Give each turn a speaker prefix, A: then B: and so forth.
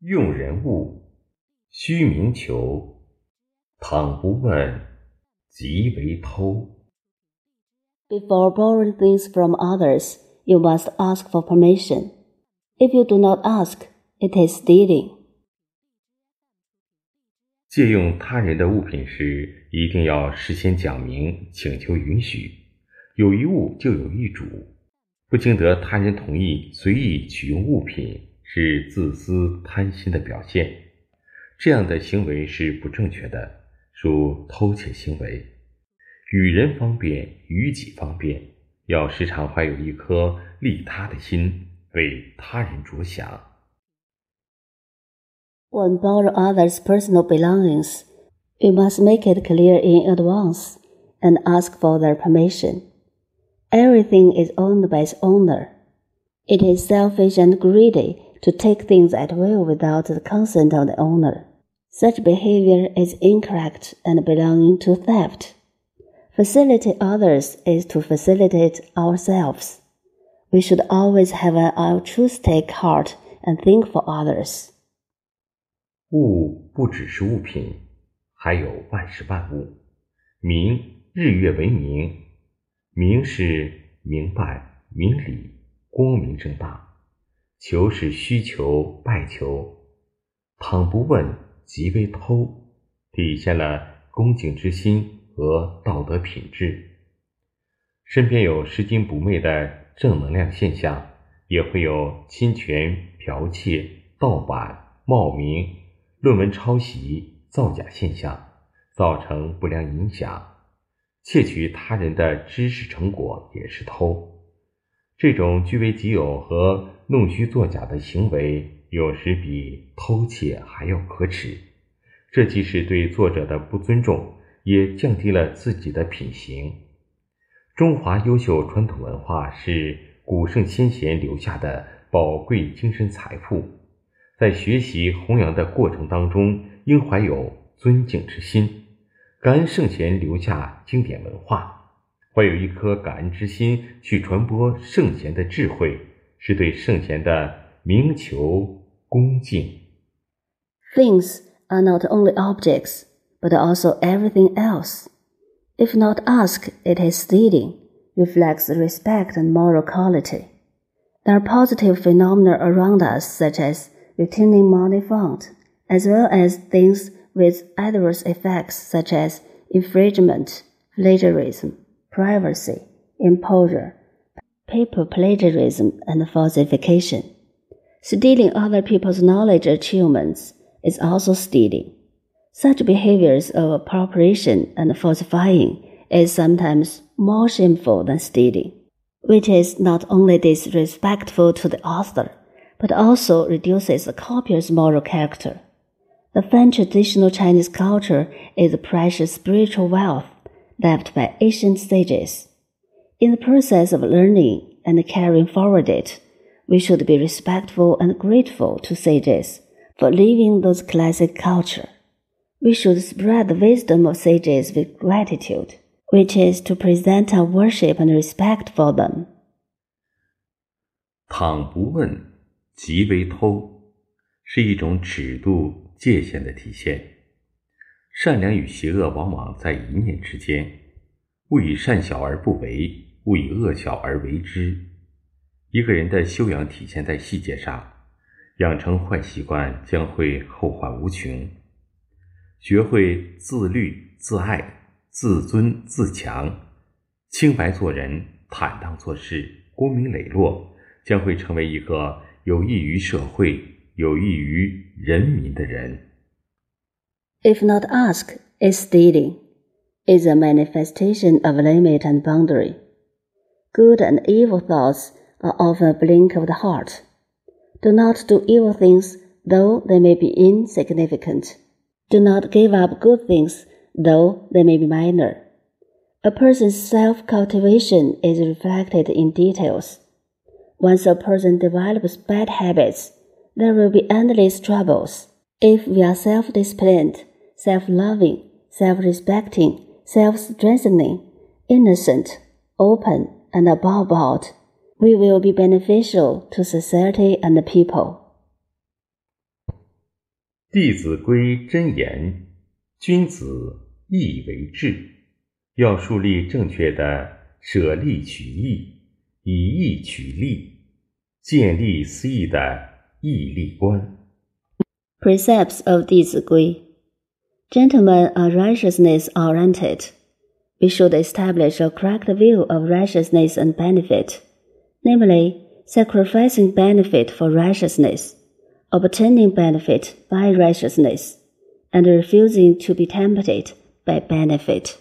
A: 用人物，须明求。倘不问，即为偷。
B: Before borrowing things from others, you must ask for permission. If you do not ask, it is stealing.
A: 借用他人的物品时，一定要事先讲明，请求允许。有一物就有一主，不经得他人同意随意取用物品，是自私贪心的表现。这样的行为是不正确的，属偷窃行为。与人方便，与己方便，要时常怀有一颗利他的心，为他人着想。
B: When borrow others' personal belongings, you must make it clear in advance and ask for their permission. Everything is owned by its owner. It is selfish and greedy to take things at will without the consent of the owner. Such behavior is incorrect and belonging to theft. Facilitate others is to facilitate ourselves. We should always have an altruistic heart and think for others.
A: 物不只是物品，还有万事万物。明日月为明，明是明白、明理、光明正大； 求是需求、拜求。倘不问，即为偷，体现了恭敬之心和道德品质。身边有拾金不昧的正能量现象，也会有侵权、剽窃、盗版、冒名。论文抄袭、造假现象，造成不良影响。窃取他人的知识成果也是偷。这种据为己有和弄虚作假的行为，有时比偷窃还要可耻。这既是对作者的不尊重，也降低了自己的品行。中华优秀传统文化是古圣先贤留下的宝贵精神财富。在学习弘扬的过程当中，应怀有尊敬之心，感恩圣贤留下经典文化，怀有一颗感恩之心去传播圣贤的智慧，是对圣贤的明求恭敬。
B: Things are not only objects, but also everything else. If not asked, it is stealing, reflects respect and moral quality. There are positive phenomena around us, such as returning money found, as well as things with adverse effects such as infringement, plagiarism, privacy, imposure, paper plagiarism, and falsification. Stealing other people's knowledge achievements is also stealing. Such behaviors of appropriation and falsifying is sometimes more shameful than stealing, which is not only disrespectful to the author, but also reduces the copier's moral character. The Fan traditional Chinese culture is a precious spiritual wealth left by ancient sages. In the process of learning and carrying forward it, we should be respectful and grateful to sages for leaving those classic culture. We should spread the wisdom of sages with gratitude, which is to present our worship and respect for them.
A: 倘不问，即为偷，是一种尺度界限的体现。善良与邪恶往往在一念之间， 勿以善小而不为，勿以恶小而为之。一个人的修养体现在细节上，养成坏习惯将会后患无穷。学会自律、自爱、自尊、自强，清白做人，坦荡做事，光明磊落，将会成为一个有益于社会、有益于人民的人。
B: If not ask is stealing. Is a manifestation of limit and boundary. Good and evil thoughts are often a blink of the heart. Do not do evil things, though they may be insignificant. Do not give up good things, though they may be minor. A person's self cultivation is reflected in details. Once a person develops bad habits, there will be endless troubles. If we are self disciplined, self loving, self respecting, self strengthening, innocent, open, and above all, we will be beneficial to society and the people.
A: 《弟子规》真言：君子义为质，要树立正确的舍利取义、以义取利、见利思义的义利观。
B: Precepts of 弟子规 Gentlemen are righteousness oriented. We should establish a correct view of righteousness and benefit, namely, sacrificing benefit for righteousness obtaining benefit by righteousness, and refusing to be tempted by benefit.